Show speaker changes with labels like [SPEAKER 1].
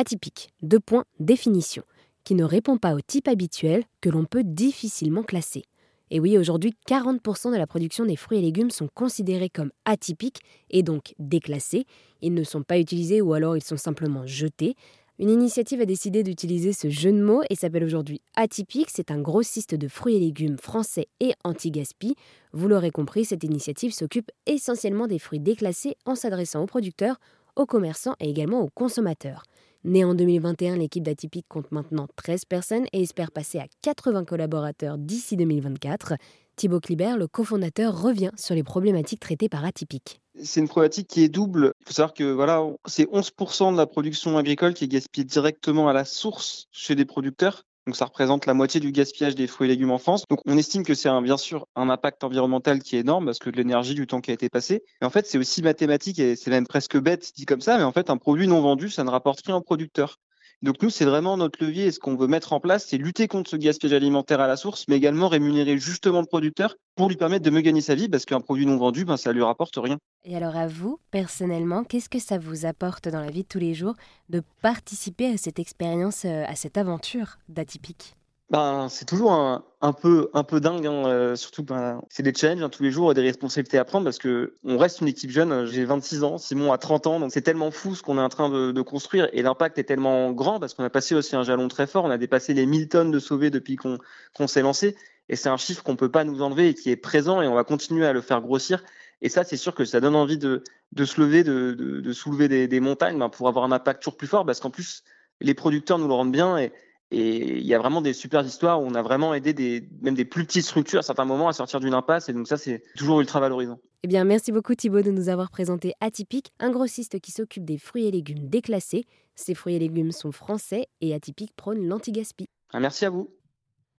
[SPEAKER 1] Atypique, deux points, définition, qui ne répond pas au type habituel que l'on peut difficilement classer. Et oui, aujourd'hui, 40% de la production des fruits et légumes sont considérés comme atypiques et donc déclassés. Ils ne sont pas utilisés ou alors ils sont simplement jetés. Une initiative a décidé d'utiliser ce jeu de mots et s'appelle aujourd'hui Atypique. C'est un grossiste de fruits et légumes français et anti-gaspi. Vous l'aurez compris, cette initiative s'occupe essentiellement des fruits déclassés en s'adressant aux producteurs, aux commerçants et également aux consommateurs. Né en 2021, l'équipe d'Atypique compte maintenant 13 personnes et espère passer à 80 collaborateurs d'ici 2024. Thibaut Clibert, le cofondateur, revient sur les problématiques traitées par Atypique.
[SPEAKER 2] C'est une problématique qui est double. Il faut savoir que voilà, c'est 11% de la production agricole qui est gaspillée directement à la source chez des producteurs. Donc ça représente la moitié du gaspillage des fruits et légumes en France. Donc on estime que c'est bien sûr un impact environnemental qui est énorme parce que de l'énergie, du temps qui a été passé. Mais en fait, c'est aussi mathématique et c'est même presque bête dit comme ça. Mais en fait, un produit non vendu, ça ne rapporte rien au producteur. Donc nous, c'est vraiment notre levier et ce qu'on veut mettre en place, c'est lutter contre ce gaspillage alimentaire à la source, mais également rémunérer justement le producteur pour lui permettre de mieux gagner sa vie, parce qu'un produit non vendu, ben, ça lui rapporte rien.
[SPEAKER 1] Et alors à vous, personnellement, qu'est-ce que ça vous apporte dans la vie de tous les jours de participer à cette expérience, euh, à cette aventure d'Atypique?
[SPEAKER 2] Ben, c'est toujours un, peu, un peu dingue, hein, euh, surtout ben, c'est des challenges hein, tous les jours, des responsabilités à prendre parce que on reste une équipe jeune. J'ai 26 ans, Simon a 30 ans, donc c'est tellement fou ce qu'on est en train de, construire et l'impact est tellement grand parce qu'on a passé aussi un jalon très fort. On a dépassé les 1000 tonnes de sauvés depuis qu'on s'est lancé et c'est un chiffre qu'on peut pas nous enlever et qui est présent et on va continuer à le faire grossir. Et ça, c'est sûr que ça donne envie de, de se lever, de, de, soulever des, des montagnes ben, pour avoir un impact toujours plus fort parce qu'en plus les producteurs nous le rendent bien et et il y a vraiment des super histoires où on a vraiment aidé des, même des plus petites structures à certains moments à sortir d'une impasse. Et donc ça, c'est toujours ultra valorisant.
[SPEAKER 1] Eh bien, merci beaucoup Thibaut de nous avoir présenté Atypique, un grossiste qui s'occupe des fruits et légumes déclassés. Ces fruits et légumes sont français et Atypique prône l'anti-gaspi.
[SPEAKER 2] Ah, merci à vous.